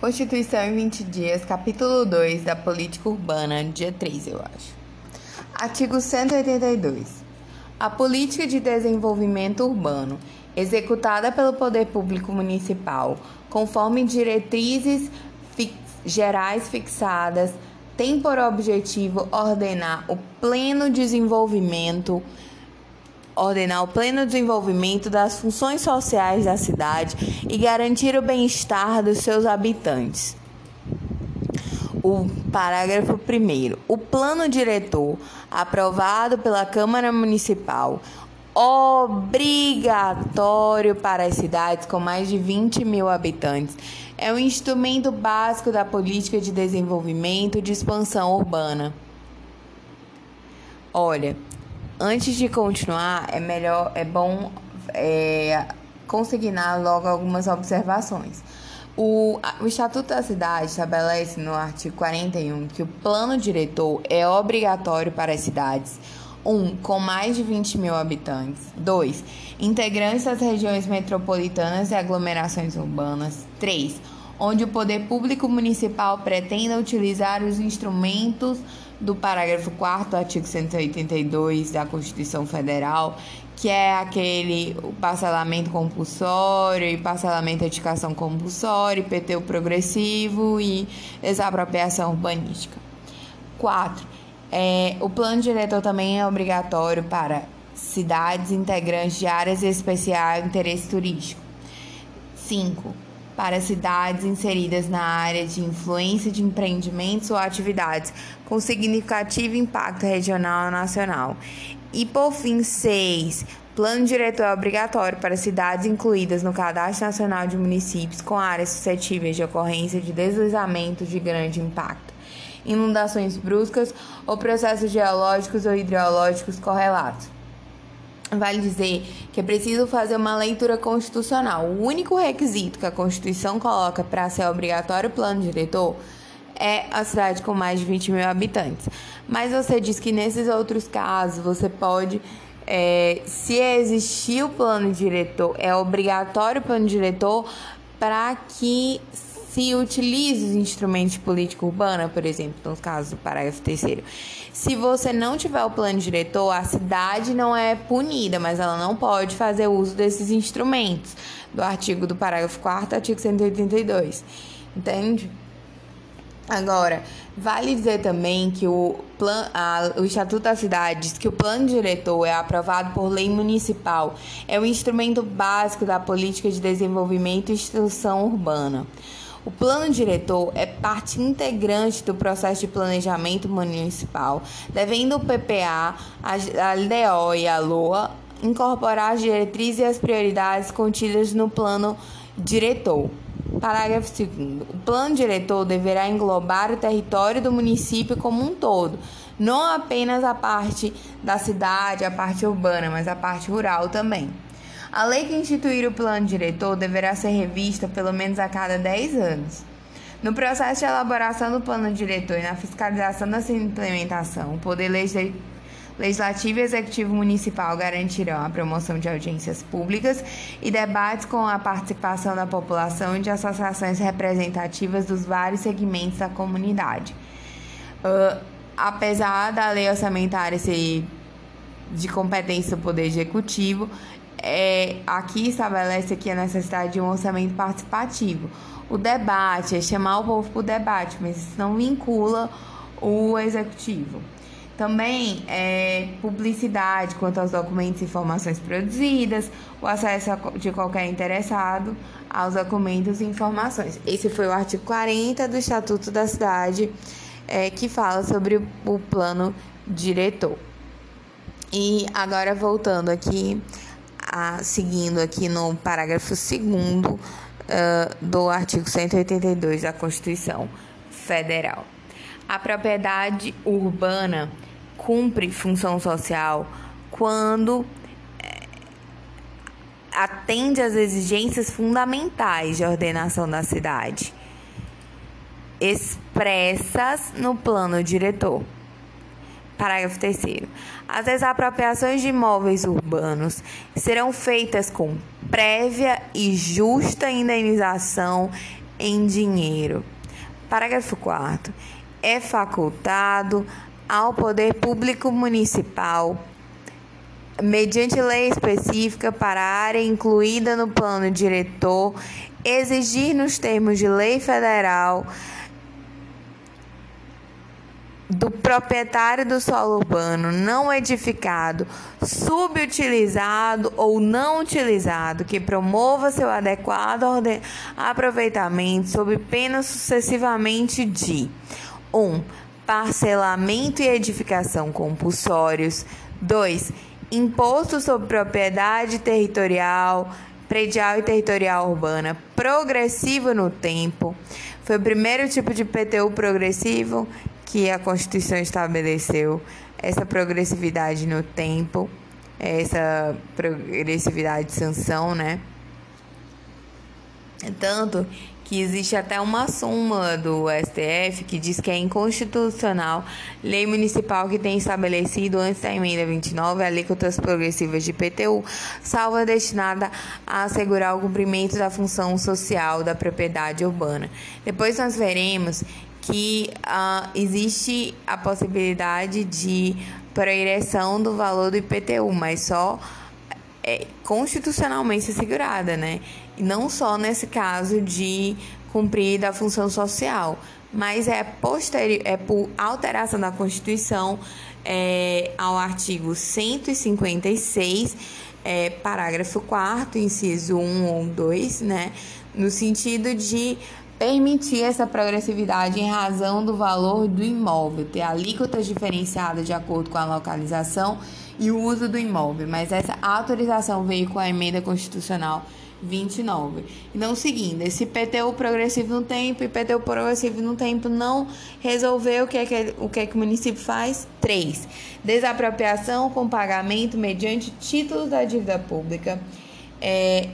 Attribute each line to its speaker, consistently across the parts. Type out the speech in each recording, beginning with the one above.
Speaker 1: Constituição em 20 dias, capítulo 2 da Política Urbana, dia 3, eu acho. Artigo 182. A política de desenvolvimento urbano, executada pelo poder público municipal, conforme diretrizes fix gerais fixadas, tem por objetivo ordenar o pleno desenvolvimento ordenar o pleno desenvolvimento das funções sociais da cidade e garantir o bem-estar dos seus habitantes. O parágrafo 1. O plano diretor, aprovado pela Câmara Municipal, obrigatório para as cidades com mais de 20 mil habitantes, é um instrumento básico da política de desenvolvimento e de expansão urbana. Olha, Antes de continuar, é melhor, é bom é, consignar logo algumas observações. O, o Estatuto da Cidade estabelece no artigo 41 que o plano diretor é obrigatório para as cidades 1. Um, com mais de 20 mil habitantes. 2. Integrantes das regiões metropolitanas e aglomerações urbanas. 3 onde o poder público municipal pretenda utilizar os instrumentos do parágrafo 4 do artigo 182 da Constituição Federal, que é aquele o parcelamento compulsório e parcelamento de educação compulsória, IPTU progressivo e desapropriação urbanística. 4. É, o plano diretor também é obrigatório para cidades integrantes de áreas especiais de interesse turístico. 5 para cidades inseridas na área de influência de empreendimentos ou atividades com significativo impacto regional ou nacional. E por fim, 6. Plano diretor é obrigatório para cidades incluídas no Cadastro Nacional de Municípios com áreas suscetíveis de ocorrência de deslizamentos de grande impacto, inundações bruscas ou processos geológicos ou hidrológicos correlatos. Vale dizer que é preciso fazer uma leitura constitucional. O único requisito que a Constituição coloca para ser obrigatório o plano diretor é a cidade com mais de 20 mil habitantes. Mas você diz que nesses outros casos você pode, é, se existir o plano diretor, é obrigatório o plano diretor para que se utilize os instrumentos de política urbana, por exemplo, no caso do parágrafo terceiro. Se você não tiver o plano diretor, a cidade não é punida, mas ela não pode fazer uso desses instrumentos do artigo do parágrafo 4 artigo 182. Entende? Agora, vale dizer também que o, plan, a, o Estatuto da Cidade diz que o plano diretor é aprovado por lei municipal, é o instrumento básico da política de desenvolvimento e instrução urbana. O plano diretor é parte integrante do processo de planejamento municipal, devendo o PPA, a LDO e a LOA incorporar as diretrizes e as prioridades contidas no plano diretor. Parágrafo 2. O plano diretor deverá englobar o território do município como um todo, não apenas a parte da cidade, a parte urbana, mas a parte rural também. A lei que instituir o plano diretor deverá ser revista pelo menos a cada 10 anos. No processo de elaboração do plano diretor e na fiscalização da sua implementação, o Poder Legislativo e Executivo Municipal garantirão a promoção de audiências públicas e debates com a participação da população e de associações representativas dos vários segmentos da comunidade. Uh, apesar da lei orçamentária ser de competência do Poder Executivo, é, aqui estabelece aqui a necessidade de um orçamento participativo. O debate é chamar o povo para o debate, mas isso não vincula o executivo. Também é publicidade quanto aos documentos e informações produzidas, o acesso de qualquer interessado aos documentos e informações. Esse foi o artigo 40 do Estatuto da Cidade, é, que fala sobre o, o plano diretor. E agora voltando aqui a, seguindo aqui no parágrafo 2 uh, do artigo 182 da Constituição Federal. A propriedade urbana cumpre função social quando eh, atende às exigências fundamentais de ordenação da cidade, expressas no plano diretor. Parágrafo 3. As desapropriações de imóveis urbanos serão feitas com prévia e justa indenização em dinheiro. Parágrafo 4 é facultado ao poder público municipal mediante lei específica para a área incluída no plano diretor, exigir nos termos de lei federal do proprietário do solo urbano não edificado, subutilizado ou não utilizado, que promova seu adequado aproveitamento sob pena sucessivamente de 1. Um, parcelamento e edificação compulsórios. 2. Imposto sobre propriedade territorial, predial e territorial urbana progressivo no tempo. Foi o primeiro tipo de PTU progressivo que a Constituição estabeleceu essa progressividade no tempo, essa progressividade de sanção, né? Tanto que existe até uma súmula do STF que diz que é inconstitucional lei municipal que tem estabelecido antes da emenda 29 alíquotas progressivas de PTU, salvo a destinada a assegurar o cumprimento da função social da propriedade urbana. Depois nós veremos que uh, existe a possibilidade de proireção do valor do IPTU, mas só é, constitucionalmente assegurada, né? E não só nesse caso de cumprir da função social, mas é posterior, é por alteração da Constituição é, ao artigo 156, é, parágrafo 4 inciso 1 ou 2, né? No sentido de permitir essa progressividade em razão do valor do imóvel, ter alíquotas diferenciadas de acordo com a localização e o uso do imóvel, mas essa autorização veio com a emenda constitucional 29. Então, seguindo, esse PTU progressivo no tempo e PTU progressivo no tempo não resolveu o que é que, o, que, é que o município faz? 3. Desapropriação com pagamento mediante títulos da dívida pública. É,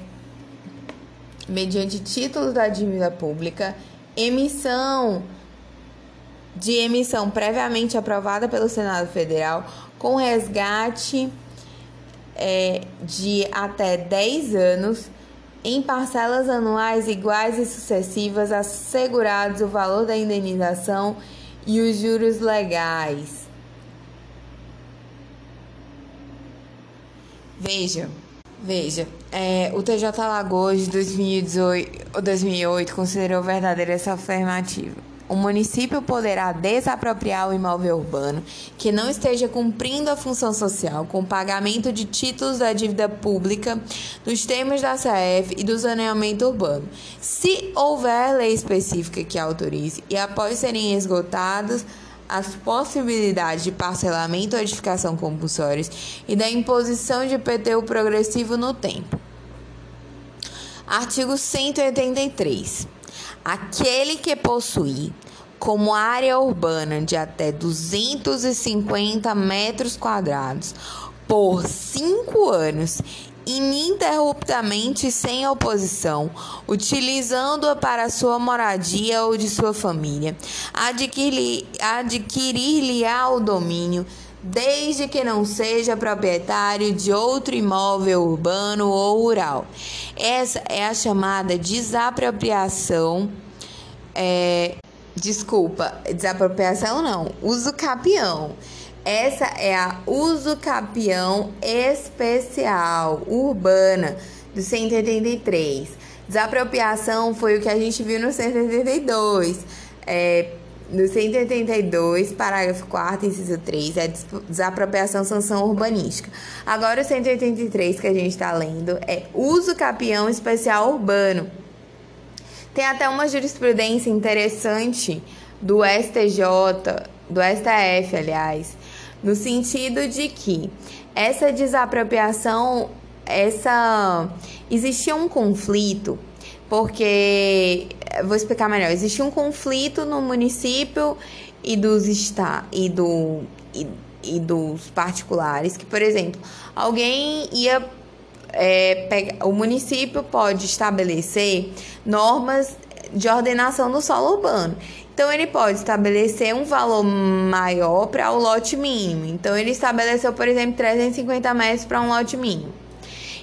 Speaker 1: mediante títulos da dívida pública, emissão de emissão previamente aprovada pelo Senado Federal, com resgate é, de até 10 anos, em parcelas anuais iguais e sucessivas, assegurados o valor da indenização e os juros legais. Veja. Veja, é, o TJ Alagoas de 2018, 2008 considerou verdadeira essa afirmativa. O município poderá desapropriar o imóvel urbano que não esteja cumprindo a função social com pagamento de títulos da dívida pública nos termos da CF e do saneamento urbano, se houver lei específica que autorize e após serem esgotados as possibilidades de parcelamento ou edificação compulsórios e da imposição de PTU progressivo no tempo. Artigo 183. Aquele que possuir como área urbana de até 250 metros quadrados por cinco anos ininterruptamente sem oposição, utilizando-a para sua moradia ou de sua família, adquirir-lhe-á o domínio, desde que não seja proprietário de outro imóvel urbano ou rural. Essa é a chamada desapropriação. É, desculpa, desapropriação não, uso capião essa é a uso capião especial urbana do 183. Desapropriação foi o que a gente viu no 182. É, no 182, parágrafo 4, inciso 3, é desapropriação sanção urbanística. Agora, o 183 que a gente está lendo é uso capião especial urbano. Tem até uma jurisprudência interessante do STJ, do STF, aliás, no sentido de que essa desapropriação, essa existia um conflito, porque vou explicar melhor, existia um conflito no município e dos está e do e, e dos particulares, que por exemplo, alguém ia é, pega, o município pode estabelecer normas de ordenação do solo urbano. Então, ele pode estabelecer um valor maior para o lote mínimo. Então, ele estabeleceu, por exemplo, 350 metros para um lote mínimo.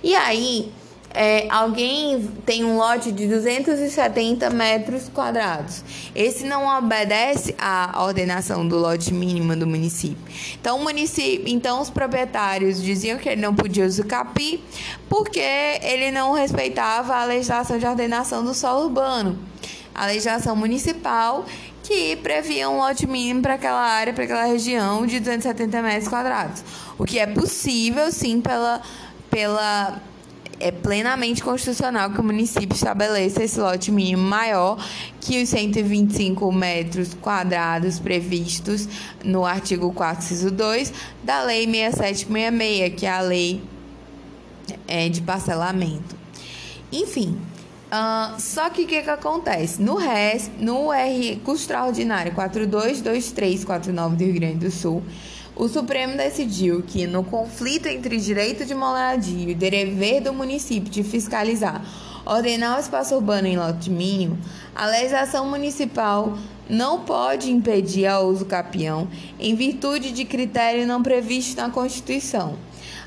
Speaker 1: E aí, é, alguém tem um lote de 270 metros quadrados. Esse não obedece à ordenação do lote mínimo do município. Então, o município, então os proprietários diziam que ele não podia usar capi porque ele não respeitava a legislação de ordenação do solo urbano, a legislação municipal que previa um lote mínimo para aquela área, para aquela região de 270 metros quadrados. O que é possível, sim, pela, pela é plenamente constitucional que o município estabeleça esse lote mínimo maior que os 125 metros quadrados previstos no artigo 4, inciso 2 da Lei 6766, que é a lei é, de parcelamento. Enfim, uh, só que o que, que acontece? No RES, no R extraordinário 422349 do Rio Grande do Sul, o Supremo decidiu que, no conflito entre direito de moradia e dever do município de fiscalizar, ordenar o espaço urbano em lote mínimo, a legislação municipal não pode impedir o uso capião em virtude de critério não previsto na Constituição.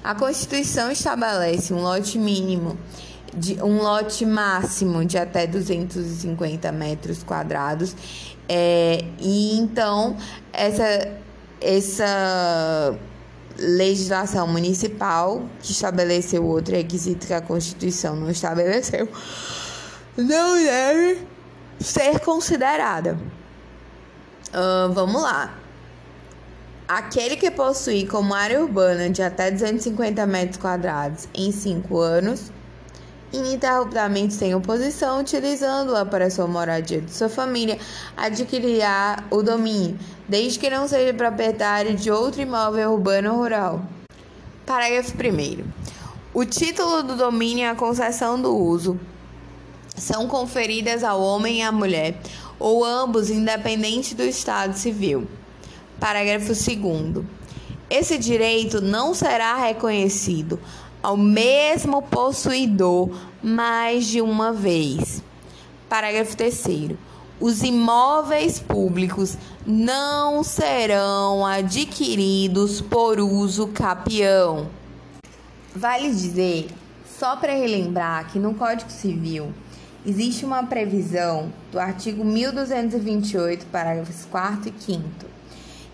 Speaker 1: A Constituição estabelece um lote mínimo de um lote máximo de até 250 metros quadrados. É, e então essa essa legislação municipal que estabeleceu outro requisito que a Constituição não estabeleceu não deve ser considerada. Uh, vamos lá. Aquele que possui como área urbana de até 250 metros quadrados em 5 anos ininterruptamente sem oposição, utilizando-a para sua moradia de sua família, adquirirá o domínio, desde que não seja proprietário de outro imóvel urbano ou rural. Parágrafo 1. O título do domínio e a concessão do uso são conferidas ao homem e à mulher, ou ambos, independente do estado civil. Parágrafo 2. Esse direito não será reconhecido ao mesmo possuidor mais de uma vez. Parágrafo 3. Os imóveis públicos não serão adquiridos por uso capião. Vale dizer, só para relembrar, que no Código Civil existe uma previsão do artigo 1228, parágrafos 4 e 5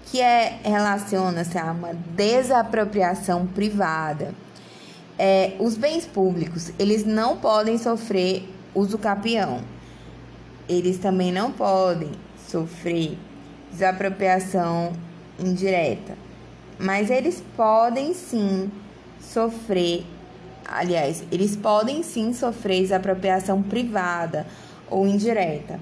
Speaker 1: que é, relaciona-se a uma desapropriação privada é, os bens públicos, eles não podem sofrer uso capião. Eles também não podem sofrer desapropriação indireta. Mas eles podem sim sofrer, aliás, eles podem sim sofrer desapropriação privada ou indireta.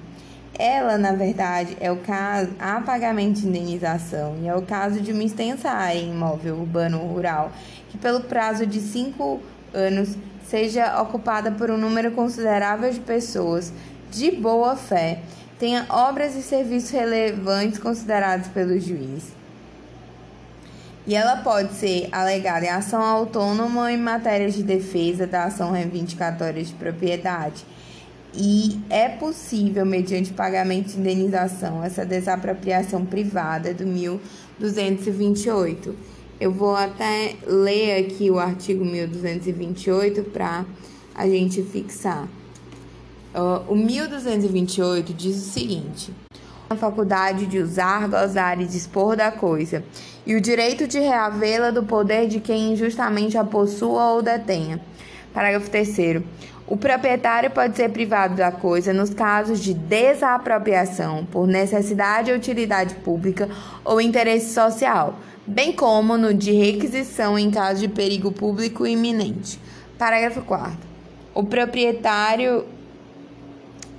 Speaker 1: Ela, na verdade, é o caso, há pagamento de indenização e é o caso de uma extensa área imóvel urbano ou rural que, pelo prazo de cinco anos, seja ocupada por um número considerável de pessoas de boa fé, tenha obras e serviços relevantes considerados pelo juiz. E ela pode ser alegada em ação autônoma em matéria de defesa da ação reivindicatória de propriedade e é possível, mediante pagamento de indenização, essa desapropriação privada do 1228. Eu vou até ler aqui o artigo 1228 para a gente fixar. O 1228 diz o seguinte: a faculdade de usar, gozar e dispor da coisa, e o direito de reavê-la do poder de quem injustamente a possua ou detenha. Parágrafo 3. O proprietário pode ser privado da coisa nos casos de desapropriação por necessidade ou utilidade pública ou interesse social, bem como no de requisição em caso de perigo público iminente. Parágrafo 4. O proprietário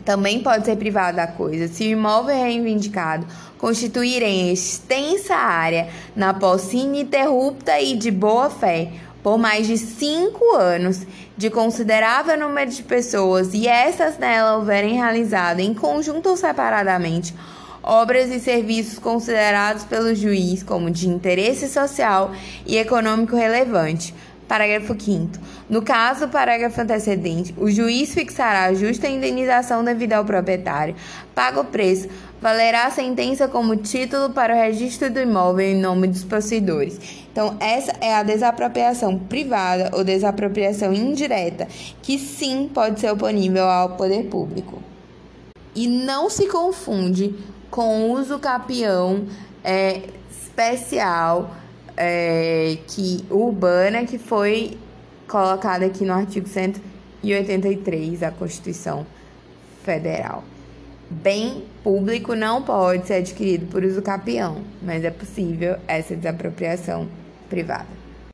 Speaker 1: também pode ser privado da coisa se o imóvel reivindicado constituir em extensa área na posse ininterrupta e de boa fé por mais de cinco anos de considerável número de pessoas e essas nela houverem realizado em conjunto ou separadamente obras e serviços considerados pelo juiz como de interesse social e econômico relevante, Parágrafo 5. No caso do parágrafo antecedente, o juiz fixará a justa indenização devida ao proprietário, paga o preço, valerá a sentença como título para o registro do imóvel em nome dos possuidores. Então, essa é a desapropriação privada ou desapropriação indireta, que sim pode ser oponível ao poder público. E não se confunde com o uso capião é, especial é, que urbana que foi colocada aqui no artigo 183 da Constituição Federal. Bem público não pode ser adquirido por uso capião, mas é possível essa desapropriação privada.